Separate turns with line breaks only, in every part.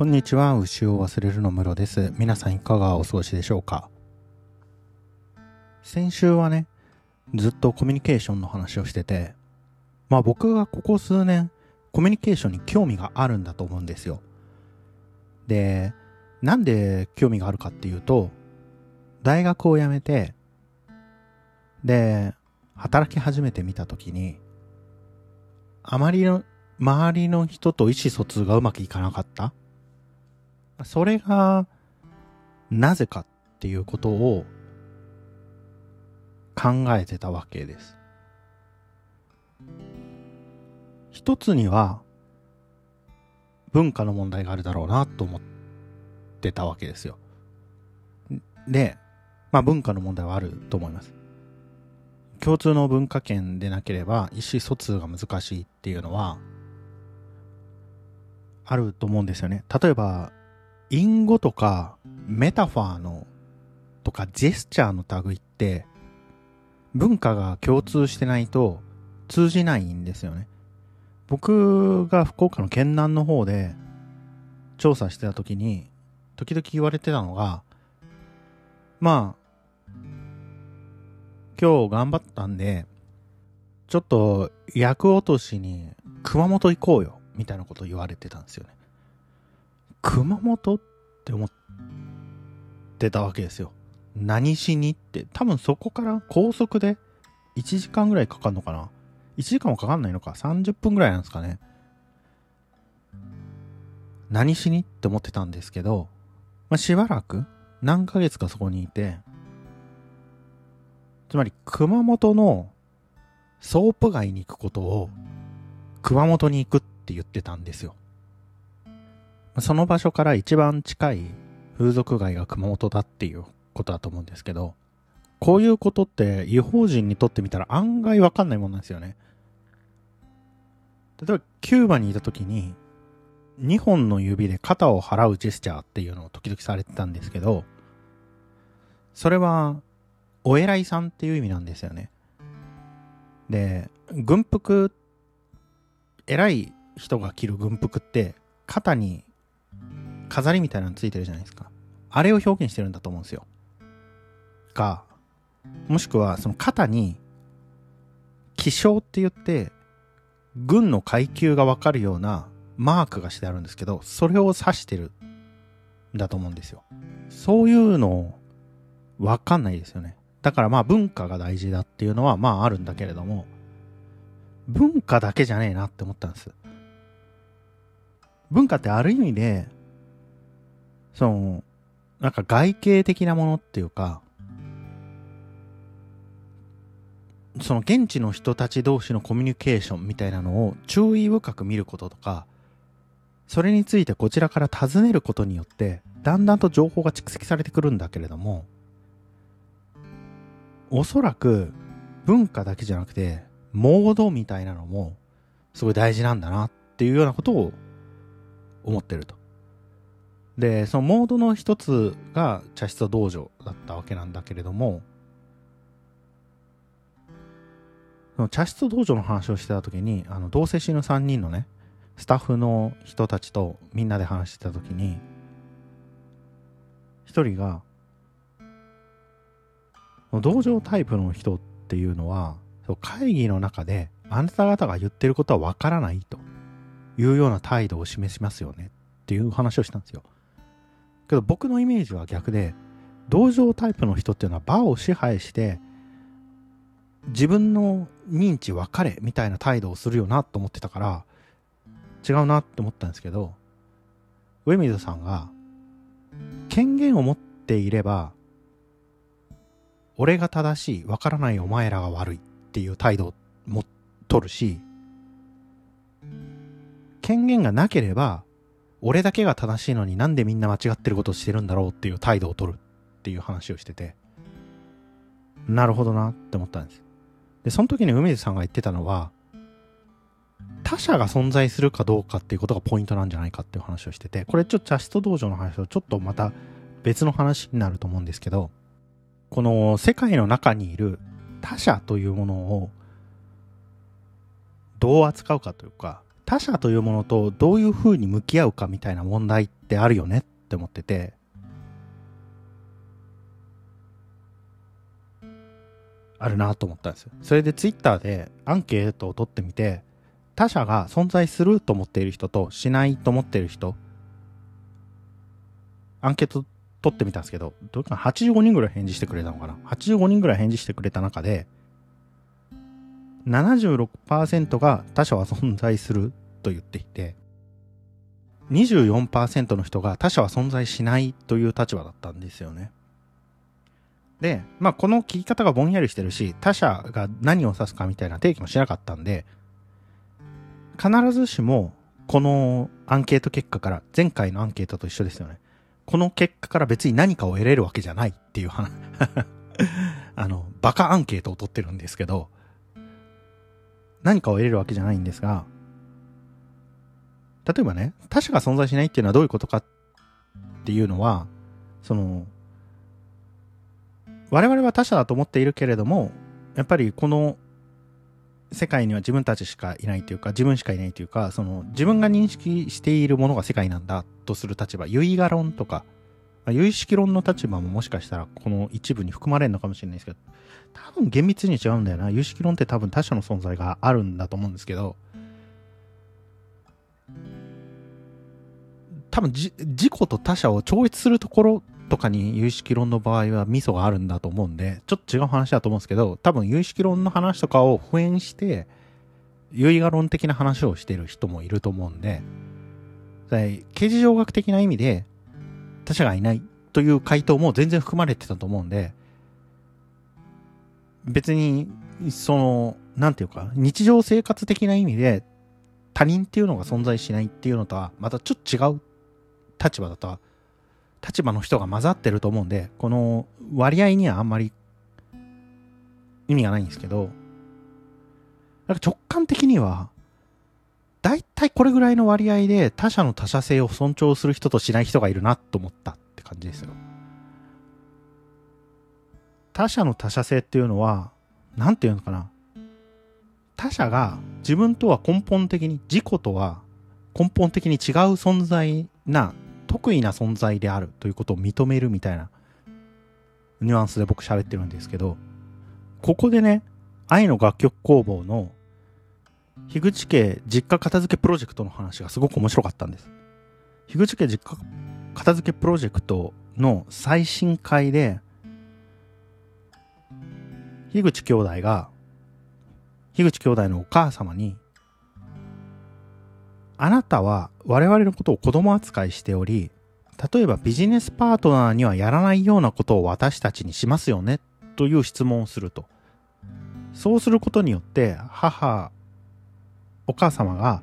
こんにちは、牛を忘れるの室です。皆さんいかがお過ごしでしょうか？先週はね、ずっとコミュニケーションの話をしてて、まあ僕がここ数年、コミュニケーションに興味があるんだと思うんですよ。で、なんで興味があるかっていうと、大学を辞めて、で、働き始めてみたときに、あまりの、周りの人と意思疎通がうまくいかなかったそれが、なぜかっていうことを考えてたわけです。一つには、文化の問題があるだろうなと思ってたわけですよ。で、まあ文化の問題はあると思います。共通の文化圏でなければ意思疎通が難しいっていうのは、あると思うんですよね。例えば、隠語とかメタファーのとかジェスチャーの類って文化が共通してないと通じないんですよね。僕が福岡の県南の方で調査してた時に時々言われてたのがまあ今日頑張ったんでちょっと役落としに熊本行こうよみたいなこと言われてたんですよね。熊本って思ってたわけですよ。何しにって。多分そこから高速で1時間ぐらいかかるのかな ?1 時間もかかんないのか ?30 分ぐらいなんですかね。何しにって思ってたんですけど、まあ、しばらく何ヶ月かそこにいて、つまり熊本のソープ街に行くことを熊本に行くって言ってたんですよ。その場所から一番近い風俗街が熊本だっていうことだと思うんですけど、こういうことって異邦人にとってみたら案外わかんないもんなんですよね。例えばキューバにいた時に、2本の指で肩を払うジェスチャーっていうのを時々されてたんですけど、それは、お偉いさんっていう意味なんですよね。で、軍服、偉い人が着る軍服って、肩に飾りみたいなのついてるじゃないですか。あれを表現してるんだと思うんですよ。が、もしくはその肩に、気象って言って、軍の階級がわかるようなマークがしてあるんですけど、それを指してるんだと思うんですよ。そういうの、わかんないですよね。だからまあ文化が大事だっていうのはまああるんだけれども、文化だけじゃねえなって思ったんです。文化ってある意味で、その、なんか外形的なものっていうか、その現地の人たち同士のコミュニケーションみたいなのを注意深く見ることとか、それについてこちらから尋ねることによって、だんだんと情報が蓄積されてくるんだけれども、おそらく文化だけじゃなくて、モードみたいなのもすごい大事なんだなっていうようなことを思ってると。で、そのモードの一つが茶室道場だったわけなんだけれども、その茶室道場の話をしてた時に、あの、同棲死ぬ3人のね、スタッフの人たちとみんなで話してた時に、一人が、道場タイプの人っていうのは、会議の中であなた方が言ってることはわからないというような態度を示しますよねっていう話をしたんですよ。けど僕のイメージは逆で、道場タイプの人っていうのは場を支配して、自分の認知分かれみたいな態度をするよなと思ってたから、違うなって思ったんですけど、上水さんが、権限を持っていれば、俺が正しい、わからないお前らが悪いっていう態度も取るし、権限がなければ、俺だけが正しいのになんでみんな間違ってることをしてるんだろうっていう態度を取るっていう話をしてて、なるほどなって思ったんです。で、その時に梅津さんが言ってたのは、他者が存在するかどうかっていうことがポイントなんじゃないかっていう話をしてて、これちょっと茶室道場の話とちょっとまた別の話になると思うんですけど、この世界の中にいる他者というものをどう扱うかというか、他者というものとどういう風に向き合うかみたいな問題ってあるよねって思ってて、あるなと思ったんですよ。それでツイッターでアンケートを取ってみて、他者が存在すると思っている人としないと思っている人、アンケート取ってみたんですけど、どうか ?85 人ぐらい返事してくれたのかな ?85 人ぐらい返事してくれた中で、76%が他者は存在すると言っていて、24%の人が他者は存在しないという立場だったんですよね。で、まあこの聞き方がぼんやりしてるし、他者が何を指すかみたいな定義もしなかったんで、必ずしもこのアンケート結果から前回のアンケートと一緒ですよね。この結果から別に何かを得れるわけじゃないっていう話 あの、バカアンケートを取ってるんですけど、何かを得れるわけじゃないんですが、例えばね、他者が存在しないっていうのはどういうことかっていうのは、その、我々は他者だと思っているけれども、やっぱりこの世界には自分たちしかいないというか、自分しかいないというか、その自分が認識しているものが世界なんだとする立場、唯我論とか、有意識論の立場ももしかしたらこの一部に含まれるのかもしれないですけど、多分厳密に違うんだよな。有識論って多分他者の存在があるんだと思うんですけど、多分自己と他者を超越するところとかに有意識論の場合はミソがあるんだと思うんで、ちょっと違う話だと思うんですけど、多分有意識論の話とかを普遍して、有意我論的な話をしてる人もいると思うんで、刑事上学的な意味で他者がいないという回答も全然含まれてたと思うんで、別に、その、なんていうか、日常生活的な意味で他人っていうのが存在しないっていうのとは、またちょっと違う立場だと、立場の人が混ざってると思うんで、この割合にはあんまり意味がないんですけど、なんか直感的には、だいたいこれぐらいの割合で他者の他者性を尊重する人としない人がいるなと思ったって感じですよ。他者の他者性っていうのは、なんていうのかな？他者が自分とは根本的に、自己とは根本的に違う存在な、得意な存在であるということを認めるみたいなニュアンスで僕喋ってるんですけど、ここでね、愛の楽曲工房の樋口家実家片付けプロジェクトの話がすごく面白かったんです。樋口家実家片付けプロジェクトの最新回で、樋口兄弟が、樋口兄弟のお母様に、あなたは我々のことを子供扱いしており、例えばビジネスパートナーにはやらないようなことを私たちにしますよねという質問をすると。そうすることによって、母、お母様が、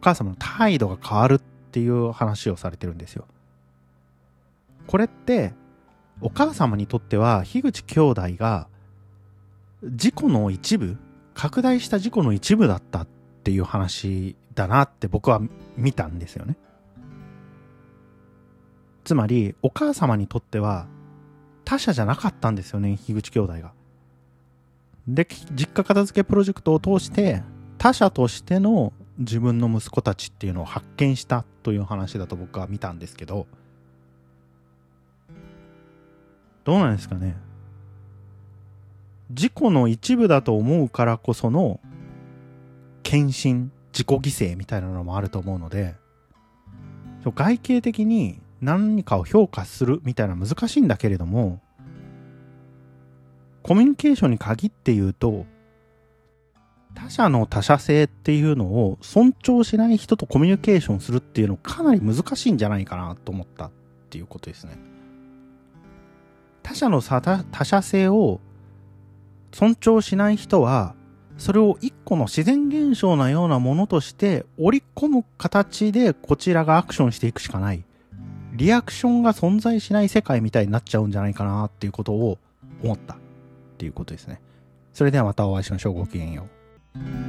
お母様の態度が変わるっていう話をされてるんですよ。これって、お母様にとっては、樋口兄弟が事故の一部、拡大した事故の一部だったっていう話だなって僕は見たんですよね。つまり、お母様にとっては、他者じゃなかったんですよね、樋口兄弟が。で、実家片付けプロジェクトを通して、他者としての自分の息子たちっていうのを発見したという話だと僕は見たんですけど、どうなんですかね事故の一部だと思うからこその献身、自己犠牲みたいなのもあると思うので、外形的に何かを評価するみたいな難しいんだけれども、コミュニケーションに限って言うと、他者の他者性っていうのを尊重しない人とコミュニケーションするっていうのかなり難しいんじゃないかなと思ったっていうことですね。他者の他者性を尊重しない人は、それを一個の自然現象のようなものとして織り込む形でこちらがアクションしていくしかない。リアクションが存在しない世界みたいになっちゃうんじゃないかなっていうことを思ったっていうことですね。それではまたお会いしましょう。ごきげんよう。